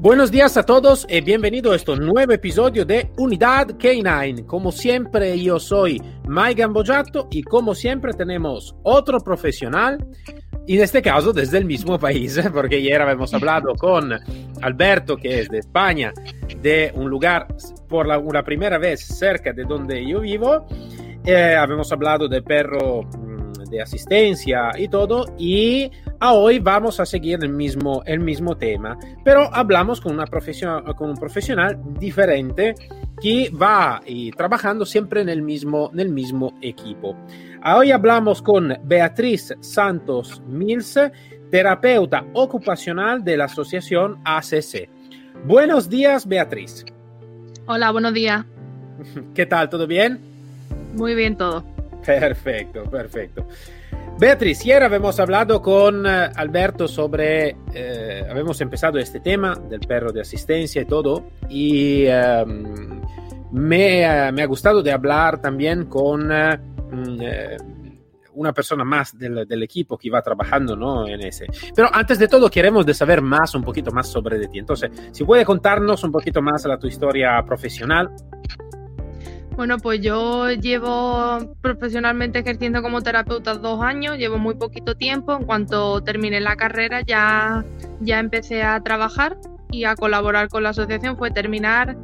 Buenos días a todos y bienvenido a este nuevo episodio de Unidad K9. Como siempre, yo soy Mike Gambojato y como siempre tenemos otro profesional, en este caso desde el mismo país, porque ayer habíamos hablado con Alberto, que es de España, de un lugar por la, una primera vez cerca de donde yo vivo. Eh, habíamos hablado de perro de asistencia y todo, y a hoy vamos a seguir el mismo, el mismo tema, pero hablamos con, una profesión, con un profesional diferente que va y trabajando siempre en el mismo, en el mismo equipo. Hoy hablamos con Beatriz Santos Mills, terapeuta ocupacional de la asociación ACC. Buenos días, Beatriz. Hola, buenos días. ¿Qué tal? ¿Todo bien? Muy bien todo. Perfecto, perfecto. Beatriz, ayer habíamos hablado con uh, Alberto sobre, eh, habíamos empezado este tema del perro de asistencia y todo, y um, me, uh, me, ha gustado de hablar también con uh, una persona más del, del, equipo que va trabajando ¿no? en ese. Pero antes de todo queremos de saber más, un poquito más sobre de ti. Entonces, si puede contarnos un poquito más la tu historia profesional. Bueno, pues yo llevo profesionalmente ejerciendo como terapeuta dos años, llevo muy poquito tiempo. En cuanto terminé la carrera ya, ya empecé a trabajar y a colaborar con la asociación. Fue terminar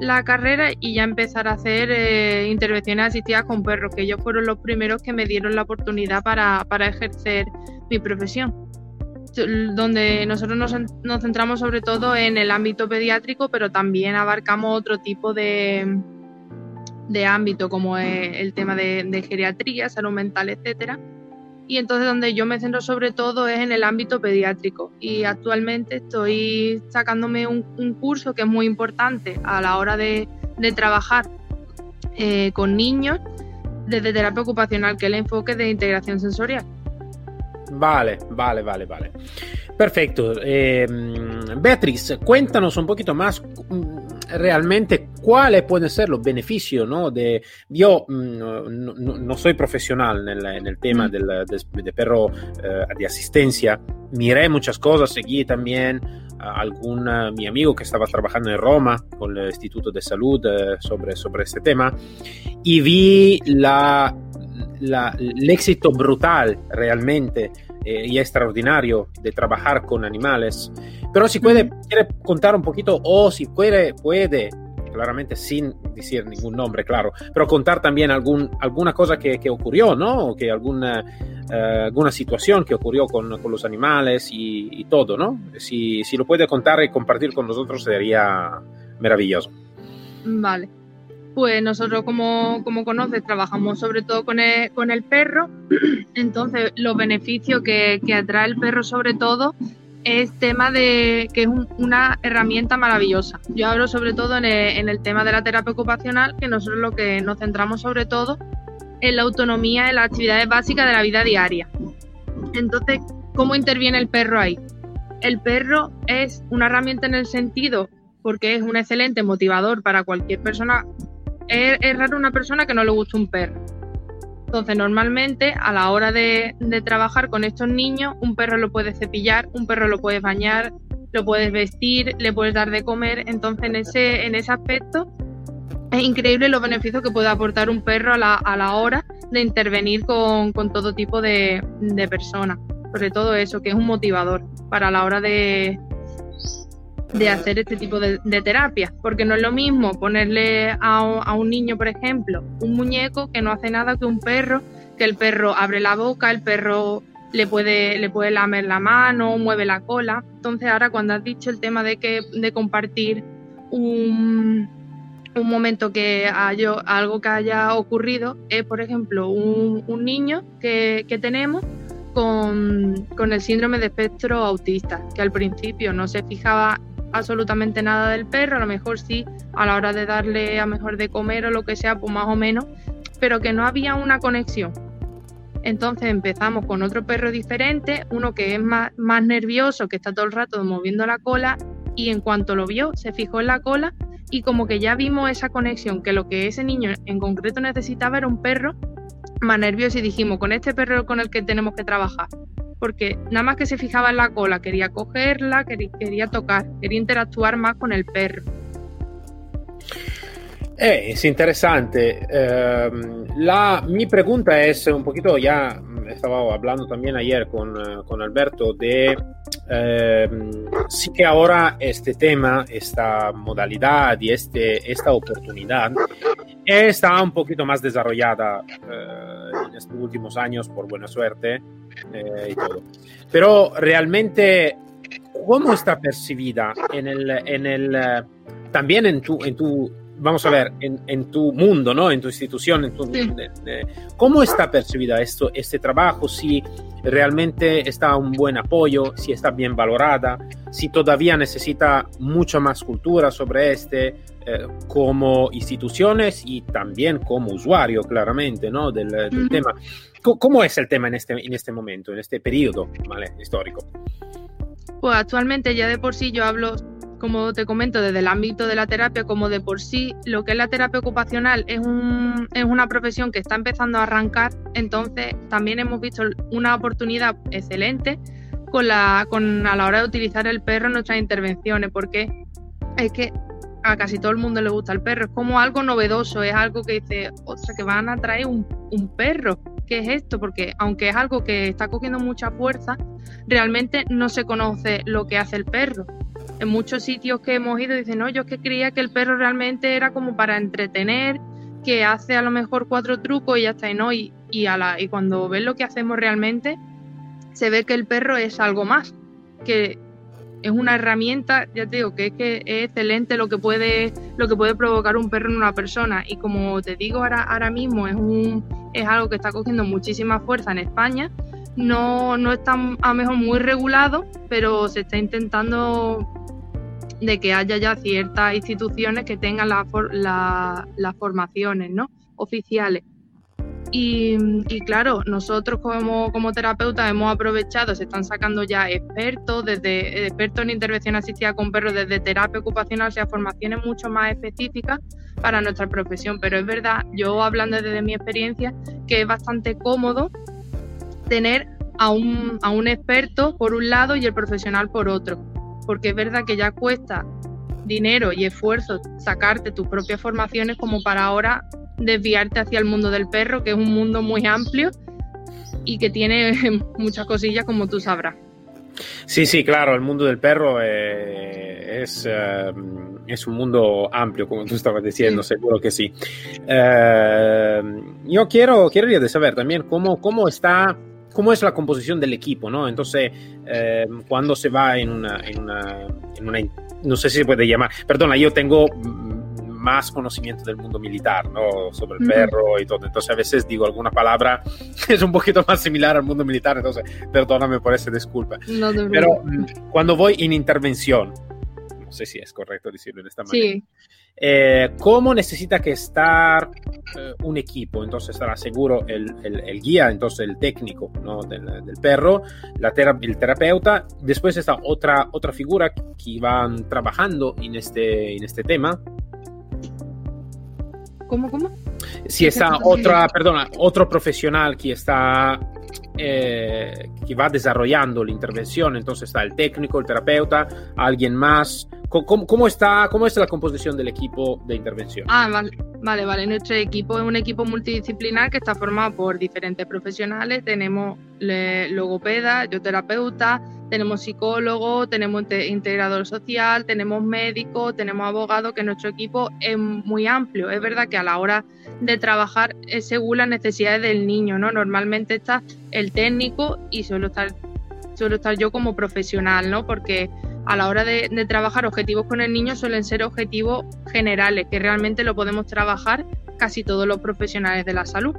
la carrera y ya empezar a hacer eh, intervenciones asistidas con perros, que ellos fueron los primeros que me dieron la oportunidad para, para ejercer mi profesión. Donde nosotros nos, nos centramos sobre todo en el ámbito pediátrico, pero también abarcamos otro tipo de, de ámbito como es el tema de, geriatría, salud mental, etcétera. Y entonces donde yo me centro sobre todo es en el ámbito pediátrico y actualmente estoy sacándome un, curso que es muy importante a la hora de, de trabajar eh, con niños desde terapia ocupacional, que es el enfoque de integración sensorial. Vale, vale, vale, vale. Perfecto. Eh, Beatriz, cuéntanos un poquito más realmente cuáles pueden ser los beneficios, ¿no? De, yo mm, no, no, no soy profesional en el, en el tema del, de, de, perro eh, de asistencia, miré muchas cosas, seguí también a algún mi amigo que estaba trabajando en Roma con el Instituto de Salud uh, sobre, sobre este tema y vi la, la, l'éxito brutal realmente eh, y extraordinario de trabajar con animales. Pero si puede, quiere contar un poquito o si puede, puede, claramente sin decir ningún nombre, claro, pero contar también algún, alguna cosa que, que ocurrió, ¿no? O que alguna, uh, alguna situación que ocurrió con, con los animales y, y, todo, ¿no? Si, si lo puede contar y compartir con nosotros sería maravilloso. Vale pues nosotros como, como conoces trabajamos sobre todo con el, con el perro, entonces los beneficios que, que, atrae el perro sobre todo es tema de que es un, una herramienta maravillosa. Yo hablo sobre todo en el, en el, tema de la terapia ocupacional, que nosotros lo que nos centramos sobre todo en la autonomía, en las actividades básicas de la vida diaria. Entonces, ¿cómo interviene el perro ahí? El perro es una herramienta en el sentido porque es un excelente motivador para cualquier persona es, raro una persona que no le guste un perro. Entonces, normalmente a la hora de, de, trabajar con estos niños, un perro lo puedes cepillar, un perro lo puedes bañar, lo puedes vestir, le puedes dar de comer. Entonces, en ese, en ese aspecto, es increíble los beneficios que puede aportar un perro a la, a la hora de intervenir con, con todo tipo de, de personas. Sobre todo eso, que es un motivador para la hora de, de hacer este tipo de, de, terapia, porque no es lo mismo ponerle a, a, un niño, por ejemplo, un muñeco que no hace nada que un perro, que el perro abre la boca, el perro le puede, le puede lamer la mano, mueve la cola. Entonces ahora cuando has dicho el tema de que de compartir un, un momento que haya, algo que haya ocurrido, es por ejemplo un, un niño que, que tenemos con, con, el síndrome de espectro autista, que al principio no se fijaba absolutamente nada del perro, a lo mejor sí a la hora de darle a mejor de comer o lo que sea, pues más o menos, pero que no había una conexión. Entonces empezamos con otro perro diferente, uno que es más, más nervioso, que está todo el rato moviendo la cola y en cuanto lo vio se fijó en la cola y como que ya vimos esa conexión, que lo que ese niño en concreto necesitaba era un perro más nervioso y dijimos, con este perro con el que tenemos que trabajar, porque nada más que se fijaba en la cola, quería cogerla, quería, quería tocar, quería interactuar más con el perro. Eh, es interesante. Eh, la, mi pregunta es un poquito, ya estaba hablando también ayer con, eh, con Alberto, de eh, sí que ahora este tema, esta modalidad y este, esta oportunidad está un poquito más desarrollada en estos últimos años, por buena suerte y todo. Pero realmente, ¿cómo está percibida en el, en el, también en tu, en tu vamos a ver, en, tu mundo, ¿no? En tu institución, en tu, ¿cómo está percibida esto, este trabajo? Si realmente está un buen apoyo, si está bien valorada, si todavía necesita mucha más cultura sobre este, eh, como instituciones y también como usuario, claramente, ¿no? Del, tema. ¿Cómo es el tema en este, en este momento, en este periodo ¿vale? histórico? Pues actualmente ya de por sí yo hablo como te comento, desde el ámbito de la terapia, como de por sí, lo que es la terapia ocupacional es, un, es una profesión que está empezando a arrancar, entonces también hemos visto una oportunidad excelente con la, con, a la hora de utilizar el perro en nuestras intervenciones, porque es que a casi todo el mundo le gusta el perro, es como algo novedoso, es algo que dice, sea, que van a traer un, un perro, ¿qué es esto? Porque aunque es algo que está cogiendo mucha fuerza, realmente no se conoce lo que hace el perro. En muchos sitios que hemos ido dicen, no, yo es que creía que el perro realmente era como para entretener, que hace a lo mejor cuatro trucos y ya está, y no, y, y, a la, y cuando ves lo que hacemos realmente, se ve que el perro es algo más, que es una herramienta, ya te digo, que es que es excelente lo que puede, lo que puede provocar un perro en una persona. Y como te digo ahora, ahora mismo, es un, es algo que está cogiendo muchísima fuerza en España. No, no está a lo mejor muy regulado, pero se está intentando de que haya ya ciertas instituciones que tengan las formaciones ¿no? oficiales. Y, claro, nosotros como, como terapeutas hemos aprovechado, se están sacando ya expertos, desde expertos en intervención asistida con perros, desde terapia ocupacional, o sea, formaciones mucho más específicas para nuestra profesión. Pero es verdad, yo hablando desde mi experiencia, que es bastante cómodo tener a un, a un experto por un lado y el profesional por otro porque es verdad que ya cuesta dinero y esfuerzo sacarte tus propias formaciones como para ahora desviarte hacia el mundo del perro, que es un mundo muy amplio y que tiene muchas cosillas como tú sabrás. Sí, sí, claro, el mundo del perro eh, es, eh, es, un mundo amplio, como tú estabas diciendo, seguro que sí. Eh, yo quiero, quiero saber también cómo, cómo está cómo es la composición del equipo, ¿no? Entonces, eh, cuando se va en una, en una, en una, no sé si se puede llamar, perdona, yo tengo más conocimiento del mundo militar, ¿no? Sobre el perro y todo. Entonces a veces digo alguna palabra que es un poquito más similar al mundo militar, entonces perdóname por esa disculpa. No, Pero mm, cuando voy en intervención, no sé si es correcto decirlo de esta manera. Sí. Eh, ¿Cómo necesita que estar eh, un equipo? Entonces estará seguro el, el, guía, entonces el técnico ¿no? del, del, perro, la el terapeuta. Después está otra, otra figura que van trabajando en este, en este tema. ¿Cómo, cómo? Si está otra, perdona, otro profesional que está eh, que va desarrollando la intervención, entonces está el técnico, el terapeuta, alguien más, ¿Cómo, está, ¿Cómo es la composición del equipo de intervención? Ah, vale, vale, vale. Nuestro equipo es un equipo multidisciplinar que está formado por diferentes profesionales. Tenemos logopeda, yo terapeuta, tenemos psicólogo, tenemos integrador social, tenemos médico, tenemos abogado, que nuestro equipo es muy amplio. Es verdad que a la hora de trabajar es según las necesidades del niño, ¿no? Normalmente está el técnico y suelo estar, suelo estar yo como profesional, ¿no? Porque a la hora de, trabajar objetivos con el niño suelen ser objetivos generales, que realmente lo podemos trabajar casi todos los profesionales de la salud.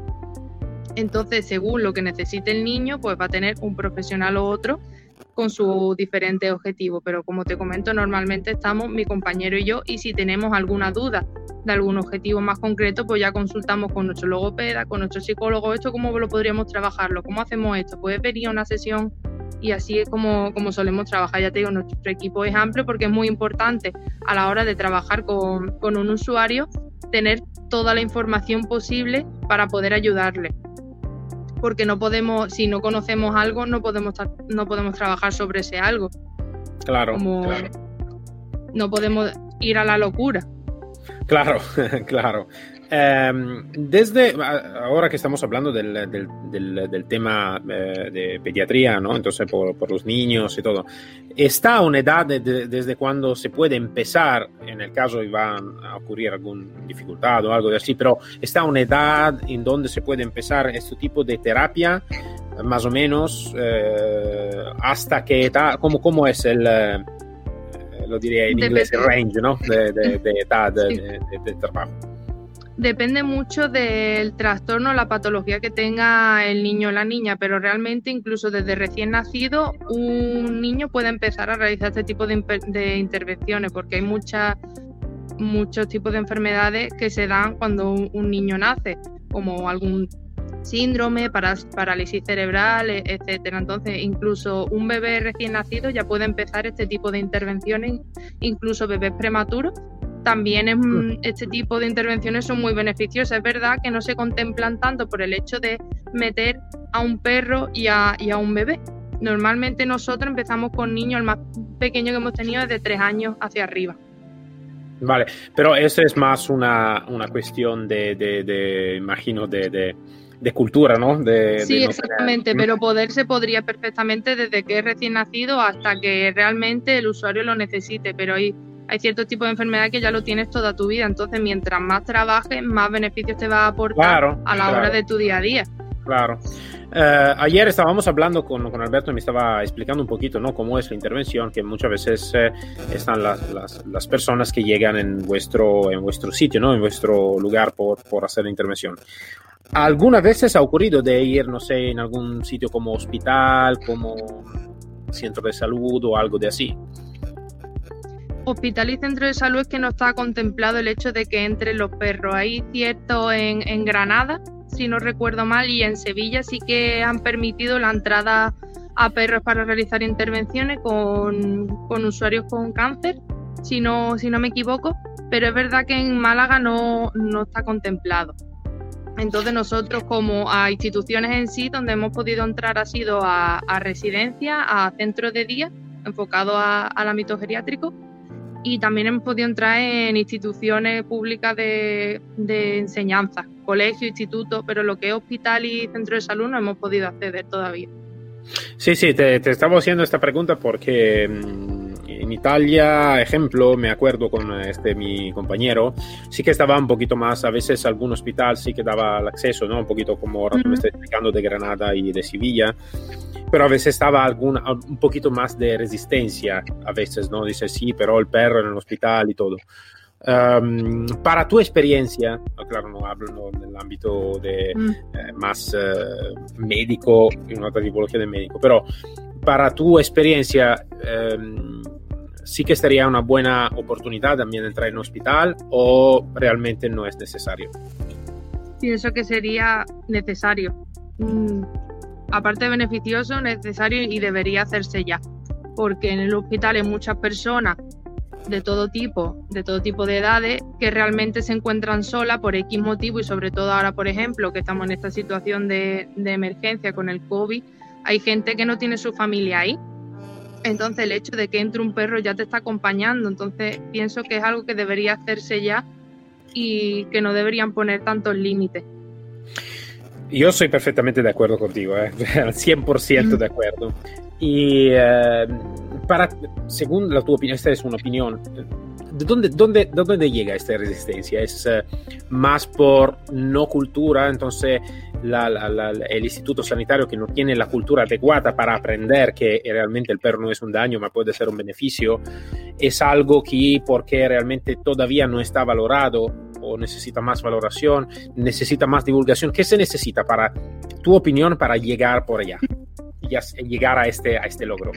Entonces, según lo que necesite el niño, pues va a tener un profesional u otro con sus diferentes objetivos. Pero como te comento, normalmente estamos mi compañero y yo y si tenemos alguna duda de algún objetivo más concreto, pues ya consultamos con nuestro logopeda, con nuestro psicólogo, esto cómo lo podríamos trabajarlo, cómo hacemos esto, puede venir una sesión y así es como, como solemos trabajar. Ya te digo, nuestro equipo es amplio porque es muy importante a la hora de trabajar con, con un usuario tener toda la información posible para poder ayudarle porque no podemos, si no conocemos algo, no podemos, no podemos trabajar sobre ese algo. Claro, claro. No podemos ir a la locura. Claro, claro. Em, desde ahora que estamos hablando del, del, tema eh, de pediatría, ¿no? Entonces, por, por, los niños y todo, ¿está una edad desde cuando se puede empezar, en el caso de va a ocurrir alguna dificultad o algo de así, pero está una edad en donde se puede empezar este tipo de terapia, más o menos, eh, hasta qué edad, cómo, cómo es el eh, lo diría en inglés, el range ¿no? de, de, de edad sí. de, de, trabajo depende mucho del trastorno, la patología que tenga el niño o la niña, pero realmente incluso desde recién nacido un niño puede empezar a realizar este tipo de, intervenciones porque hay muchos tipos de enfermedades que se dan cuando un, un niño nace, como algún síndrome, parálisis cerebral, e, etcétera. Entonces, incluso un bebé recién nacido ya puede empezar este tipo de intervenciones, incluso bebés prematuros también es, este tipo de intervenciones son muy beneficiosas. Es verdad que no se contemplan tanto por el hecho de meter a un perro y a, y a un bebé. Normalmente nosotros empezamos con niños, el más pequeño que hemos tenido es de tres años hacia arriba. Vale, pero eso es más una, una cuestión de, de, de imagino, de, de, de, cultura, ¿no? De, sí, no exactamente, tener... pero poder se podría perfectamente desde que es recién nacido hasta que realmente el usuario lo necesite, pero hay hay ciertos tipos de enfermedad que ya lo tienes toda tu vida. Entonces, mientras más trabajes, más beneficios te va a aportar claro, a la claro. hora de tu día a día. Claro. Uh, ayer estábamos hablando con, con, Alberto y me estaba explicando un poquito ¿no? cómo es la intervención, que muchas veces eh, están las, las, las, personas que llegan en vuestro, en vuestro sitio, ¿no? en vuestro lugar por, por hacer la intervención. ¿Algunas veces ha ocurrido de ir, no sé, en algún sitio como hospital, como centro de salud o algo de así? Hospital y centro de salud es que no está contemplado el hecho de que entren los perros. Hay cierto en, en, Granada, si no recuerdo mal, y en Sevilla sí que han permitido la entrada a perros para realizar intervenciones con, usuarios con cáncer, si no, si no me equivoco, pero es verdad que en Málaga no, no está contemplado. Entonces nosotros como a instituciones en sí, donde hemos podido entrar ha sido a, a residencia, a centros de día, enfocado al ámbito geriátrico, y también hemos podido entrar en instituciones públicas de, de enseñanza, colegio, instituto, pero lo que es hospital y centro de salud no hemos podido acceder todavía. Sí, sí, te, estaba haciendo esta pregunta porque en Italia, ejemplo, me acuerdo con este mi compañero, sí que estaba un poquito más, a veces algún hospital sí que daba el acceso, ¿no? Un poquito como ahora -huh. me estoy explicando de Granada y de Sevilla, pero a veces estaba algún, un poquito más de resistencia, a veces, ¿no? Dice, sí, pero el perro en el hospital y todo. Um, para tu experiencia, claro, no hablo no, en el ámbito de mm. eh, más eh, médico, en otra tipología de médico, pero para tu experiencia, eh, sí que estaría una buena oportunidad también entrar en hospital o realmente no es necesario. Pienso que sería necesario. Mm, aparte de beneficioso, necesario y debería hacerse ya, porque en el hospital hay muchas personas de todo tipo, de todo tipo de edades, que realmente se encuentran solas por X motivo y sobre todo ahora, por ejemplo, que estamos en esta situación de emergencia con el COVID, hay gente que no tiene su familia ahí. Entonces el hecho de que entre un perro ya te está acompañando, entonces pienso que es algo que debería hacerse ya y que no deberían poner tantos límites. Yo soy perfectamente de acuerdo contigo, ¿eh? al 100% de acuerdo. Y eh, para, según la tu opinión, esta es una opinión, ¿de dónde, dónde, de dónde llega esta resistencia? ¿Es uh, más por no cultura? Entonces, el instituto sanitario que no tiene la cultura adecuada para aprender que realmente el perro no es un daño, ma puede ser un beneficio, es algo que porque realmente todavía no está valorado o necesita más valoración, necesita más divulgación. ¿Qué se necesita para tu opinión para llegar por allá? llegar a este, a este logro?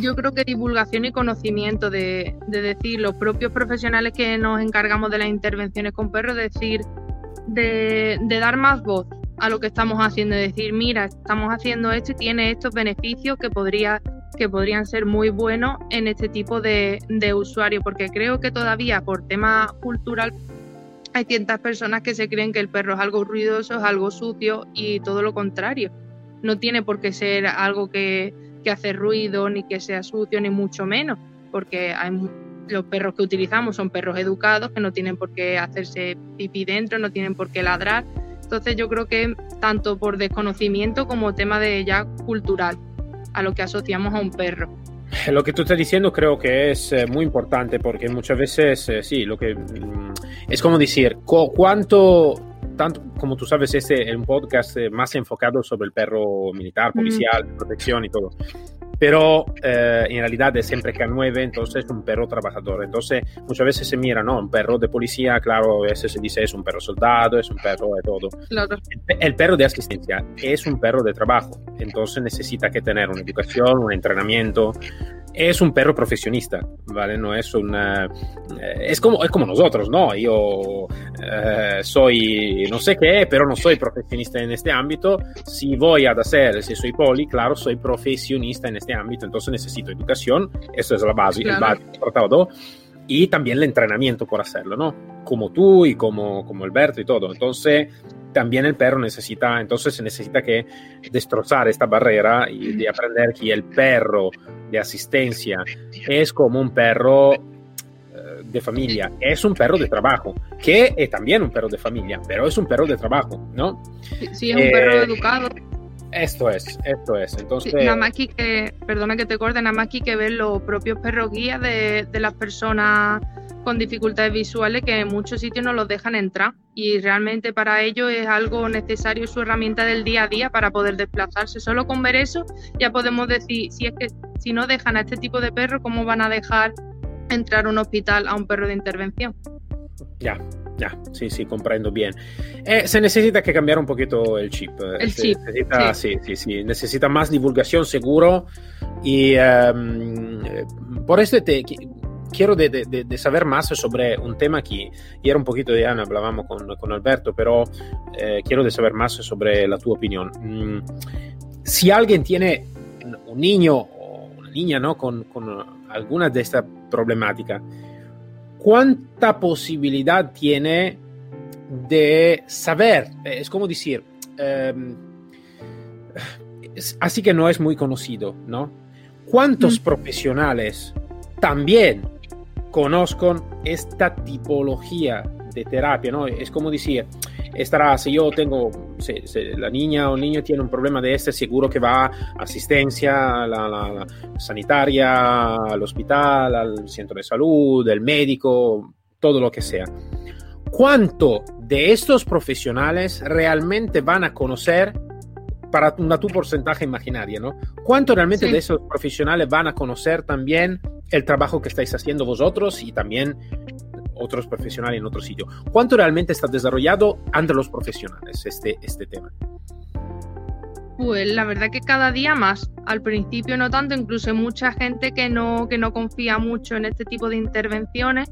Yo creo que divulgación y conocimiento de, de decir los propios profesionales que nos encargamos de las intervenciones con perros, decir, de, de dar más voz a lo que estamos haciendo, decir, mira, estamos haciendo esto y tiene estos beneficios que podría que podrían ser muy buenos en este tipo de, de usuario, porque creo que todavía por tema cultural hay ciertas personas que se creen que el perro es algo ruidoso, es algo sucio y todo lo contrario. No tiene por qué ser algo que, que hace ruido, ni que sea sucio, ni mucho menos, porque los perros que utilizamos son perros educados que no tienen por qué hacerse pipí dentro, no tienen por qué ladrar. Entonces yo creo que tanto por desconocimiento como tema de ya cultural a lo que asociamos a un perro. Lo que tú estás diciendo creo que es eh, muy importante porque muchas veces, eh, sí, lo que mm, es como decir, cuánto, tanto como tú sabes, este es un podcast eh, más enfocado sobre el perro militar, policial, protección y todo pero eh, en realidad es siempre K9, entonces es un perro trabajador. Entonces muchas veces se mira, ¿no? Un perro de policía, claro, a veces se dice es un perro soldado, es un perro de todo. Claro. El, el, perro de asistencia es un perro de trabajo, entonces necesita que tener una educación, un entrenamiento, es un perro profesionista, ¿vale? No es una... Eh, es, como, es como nosotros, ¿no? Yo eh, soy no sé qué, pero no soy profesionista en este ámbito. Si voy a hacer, si soy poli, claro, soy profesionista en este ámbito, entonces necesito educación, eso es la base, claro. el base todo, y también el entrenamiento por hacerlo, ¿no? Como tú y como, como Alberto y todo. Entonces, también el perro necesita, entonces se necesita que destrozar esta barrera y de aprender que el perro de asistencia es como un perro eh, de familia, es un perro de trabajo, que es también un perro de familia, pero es un perro de trabajo, ¿no? Sí, es un eh, perro educado. Esto es, esto es. Entonces. Sí, nada más que, perdona que te corte, nada más que ver los propios perros guías de, de las personas con dificultades visuales que en muchos sitios no los dejan entrar y realmente para ellos es algo necesario su herramienta del día a día para poder desplazarse. Solo con ver eso ya podemos decir si es que si no dejan a este tipo de perro, ¿cómo van a dejar entrar a un hospital a un perro de intervención? Ya, sí, sí, comprendo bien. Eh, se necesita que cambiar un poquito el chip. El se chip. Necesita, sí. sí, sí. Necesita más divulgación seguro y um, por eso te quiero de, de, de, saber más sobre un tema que era un poquito de Ana, hablábamos con, con Alberto, pero eh, quiero de saber más sobre la tu opinión. Mm, si alguien tiene un niño o una niña ¿no? con, con alguna de estas problemáticas, ¿cuánta posibilidad tiene de saber? Es como decir, eh, así que no es muy conocido, ¿no? ¿Cuántos mm. profesionales también conozcan esta tipología de terapia, ¿no? Es como decir, estará, si yo tengo, si, si la niña o niño tiene un problema de este, seguro que va a asistencia la, la, la sanitaria, al hospital, al centro de salud, el médico, todo lo que sea. ¿Cuánto de estos profesionales realmente van a conocer para una tu porcentaje imaginaria, ¿no? ¿Cuánto realmente sí. de esos profesionales van a conocer también el trabajo que estáis haciendo vosotros y también otros profesionales en otro sitio. ¿Cuánto realmente está desarrollado entre los profesionales este, este tema? Pues la verdad que cada día más. Al principio no tanto, incluso mucha gente que no, que no confía mucho en este tipo de intervenciones,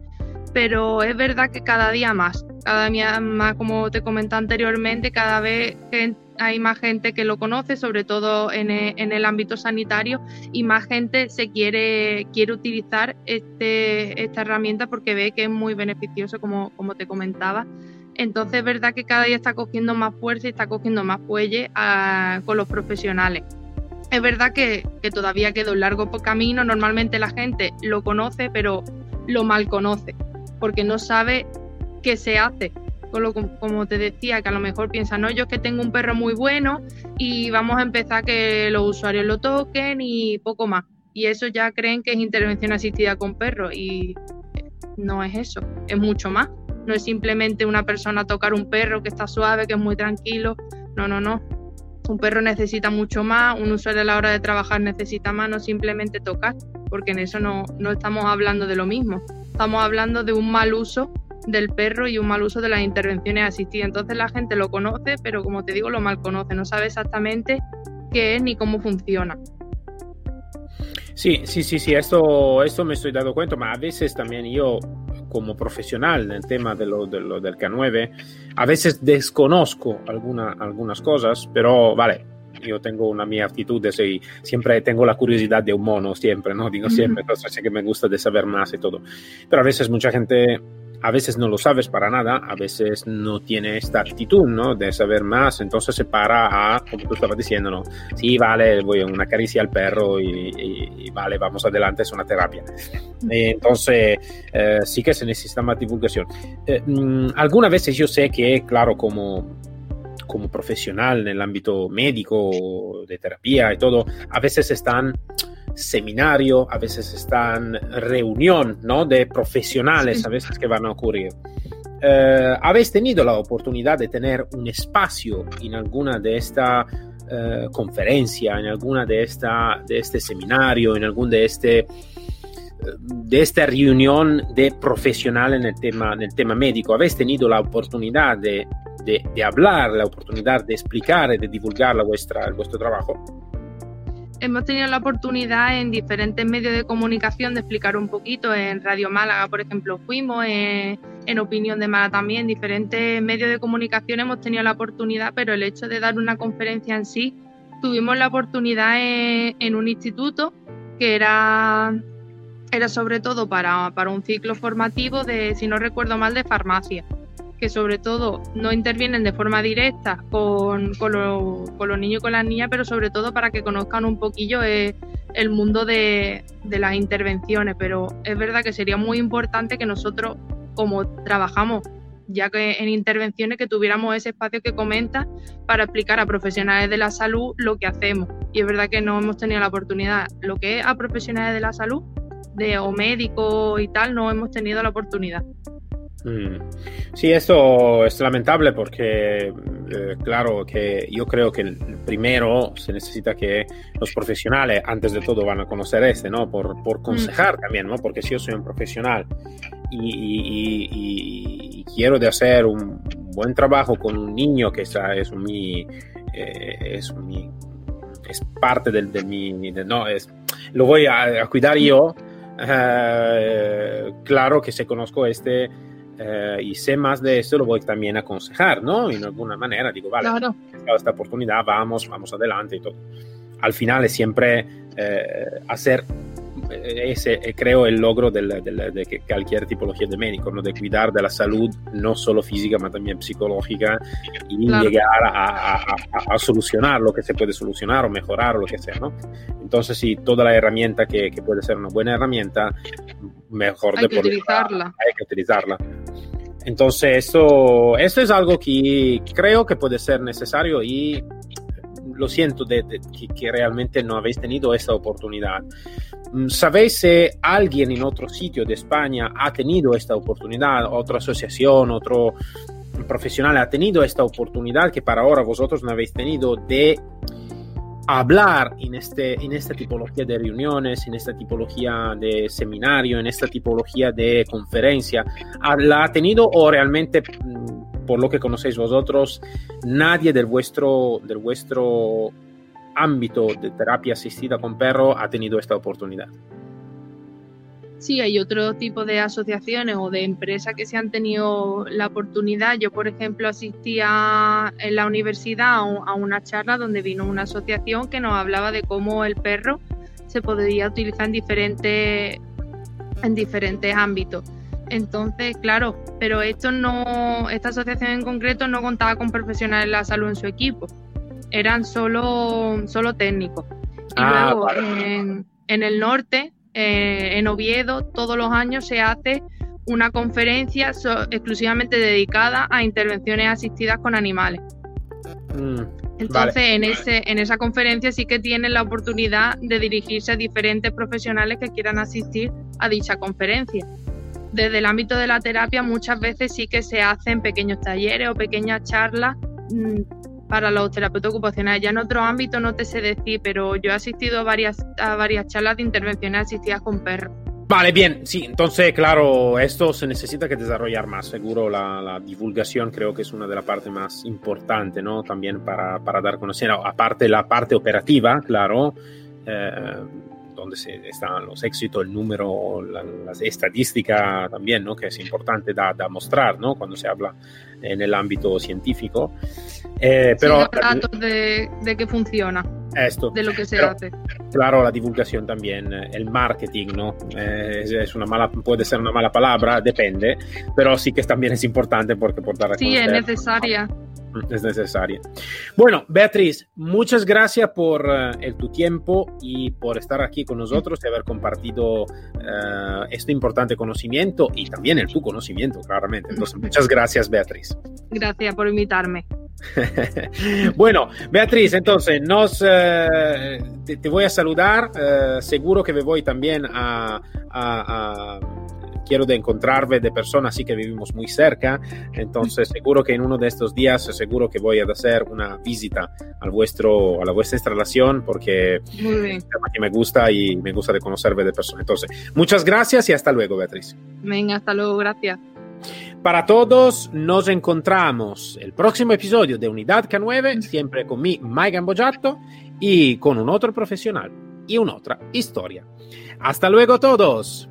pero es verdad que cada día más. Cada día más, como te comenté anteriormente, cada vez que hay más gente que lo conoce, sobre todo en el, en el, ámbito sanitario, y más gente se quiere, quiere utilizar este, esta herramienta porque ve que es muy beneficioso, como, como te comentaba. Entonces es verdad que cada día está cogiendo más fuerza y está cogiendo más fuelle a, con los profesionales. Es verdad que, que todavía queda un largo camino, normalmente la gente lo conoce, pero lo mal conoce, porque no sabe qué se hace como te decía, que a lo mejor piensan, no, yo es que tengo un perro muy bueno y vamos a empezar a que los usuarios lo toquen y poco más. Y eso ya creen que es intervención asistida con perro y no es eso, es mucho más. No es simplemente una persona tocar un perro que está suave, que es muy tranquilo. No, no, no. Un perro necesita mucho más, un usuario a la hora de trabajar necesita más, no simplemente tocar, porque en eso no, no estamos hablando de lo mismo. Estamos hablando de un mal uso del perro y un mal uso de las intervenciones asistidas. Entonces la gente lo conoce, pero como te digo, lo mal conoce, no sabe exactamente qué es ni cómo funciona. Sí, sí, sí, sí, esto, esto me estoy dando cuenta, pero a veces también yo como profesional en el tema de lo, de lo del K9, a veces desconozco alguna, algunas cosas, pero vale, yo tengo una mi actitud de soy, siempre tengo la curiosidad de un mono, siempre, ¿no? Digo siempre, entonces sé que me gusta de saber más y todo. Pero a veces mucha gente a veces no lo sabes para nada, a veces no tiene esta actitud, ¿no? De saber más, entonces se para a, como tú estabas diciendo, ¿no? Sí, vale, voy a una caricia al perro y, vale, vamos adelante, es una terapia. entonces, eh, sí que se necesita más divulgación. Eh, mm, algunas veces yo sé que, claro, como como profesional en el ámbito médico, de terapia y todo, a veces están seminario, a veces están reunión ¿no? de profesionales, a veces que van a ocurrir. Eh, ¿Habéis tenido la oportunidad de tener un espacio en alguna de esta eh, conferencia, en alguna de, esta, de este seminario, en algún de este de esta reunión de profesionales en el tema, en el tema médico? ¿Habéis tenido la oportunidad de, de, de hablar, la oportunidad de explicar y de divulgar la vuestra, el vuestro trabajo? Hemos tenido la oportunidad en diferentes medios de comunicación de explicar un poquito. En Radio Málaga, por ejemplo, fuimos, en, Opinión de Málaga también, en diferentes medios de comunicación hemos tenido la oportunidad, pero el hecho de dar una conferencia en sí, tuvimos la oportunidad en, un instituto que era, era sobre todo para, para un ciclo formativo de, si no recuerdo mal, de farmacia que sobre todo no intervienen de forma directa con, los niños y con las niñas, pero sobre todo para que conozcan un poquillo eh, el mundo de, de, las intervenciones. Pero es verdad que sería muy importante que nosotros, como trabajamos ya que en intervenciones, que tuviéramos ese espacio que comenta para explicar a profesionales de la salud lo que hacemos. Y es verdad que no hemos tenido la oportunidad, lo que es a profesionales de la salud, de o médicos y tal, no hemos tenido la oportunidad. Mm. Sí, esto es lamentable porque, eh, claro, que yo creo que primero se necesita que los profesionales, antes de todo, van a conocer este, ¿no? Por, por mm. aconsejar también, ¿no? Porque si yo soy un profesional y, quiero de hacer un buen trabajo con un niño que está, es mi, eh, es mi, es parte del, de mi, no, es, lo voy a, cuidar yo, eh, claro que se conozco este eh, y sé más de esto, lo voy también a aconsejar, ¿no? En alguna manera, digo, vale, claro. esta oportunidad, vamos, vamos adelante y todo. Al final es siempre eh, hacer eh, ese, creo, el logro del, de cualquier tipología de médico, ¿no? de cuidar de la salud, no solo física, pero también psicológica, y llegar a, a, a, solucionar lo que se puede solucionar o mejorar o lo que sea. ¿no? Entonces, sí, toda la herramienta que, que puede ser una buena herramienta, mejor hay de que utilizarla. Hay que utilizarla. Entonces, eso, eso es algo que creo que puede ser necesario y lo siento de, que, que, realmente no habéis tenido esta oportunidad. Mm, ¿Sabéis si alguien en otro sitio de España ha tenido esta oportunidad? ¿Otra asociación, otro profesional ha tenido esta oportunidad que para ahora vosotros no habéis tenido de hablar en, este, en esta tipología de reuniones, en esta tipología de seminario, en esta tipología de conferencia? ¿La ha tenido o realmente, mm, por lo que conocéis vosotros, nadie del vuestro, del vuestro ámbito de terapia asistida con perro ha tenido esta oportunidad? Sí, hay otro tipo de asociaciones o de empresas que se han tenido la oportunidad. Yo, por ejemplo, asistía en la universidad a una charla donde vino una asociación que nos hablaba de cómo el perro se podría utilizar en diferentes, en diferentes ámbitos. Entonces, claro, pero esto no, esta asociación en concreto no contaba con profesionales de la salud en su equipo, eran solo, solo técnicos. Y ah, luego en, en el norte eh, en Oviedo todos los años se hace una conferencia exclusivamente dedicada a intervenciones asistidas con animales. Mm, Entonces, en, ese, en esa conferencia sí que tienen la oportunidad de dirigirse a diferentes profesionales que quieran asistir a dicha conferencia. Desde el ámbito de la terapia muchas veces sí que se hacen pequeños talleres o pequeñas charlas mm, para los terapeutas ocupacionales. Ya en otro ámbito no te sé decir, pero yo he asistido a varias, a varias charlas de intervenciones asistidas con perros. Vale, bien, sí, entonces, claro, esto se necesita que desarrollar más. Seguro la, la divulgación creo que es una de las partes más importantes, ¿no? También para, para dar conocer, aparte la parte operativa, claro. Eh, donde se, están los éxitos, el número, la, la estadística también, ¿no? que es importante da, da, mostrar ¿no? cuando se habla en el ámbito científico. Eh, pero, sí, datos de, de, que funciona, esto, de lo que se pero, hace. Claro, la divulgación también, el marketing, ¿no? Eh, es una mala, puede ser una mala palabra, depende, pero sí que también es importante porque por dar a Sí, conocer, es necesaria. Es necesaria. Bueno, Beatriz, muchas gracias por uh, el, tu tiempo y por estar aquí con nosotros y haber compartido uh, este importante conocimiento y también el tu conocimiento, claramente. Entonces, muchas gracias, Beatriz. Gracias por invitarme. bueno, Beatriz, entonces nos, uh, te, te, voy a saludar. seguro que me voy también a, a, a quiero de encontrarme de personas así que vivimos muy cerca, entonces seguro que en uno de estos días seguro que voy a hacer una visita al vuestro, a la vuestra instalación porque muy bien. que me gusta y me gusta de conocerme de personas. Entonces, muchas gracias y hasta luego, Beatriz. Venga, hasta luego, gracias. Para todos, nos encontramos el próximo episodio de Unidad K9, siempre con mi Mike Gambojato y con un otro profesional y una otra historia. Hasta luego todos.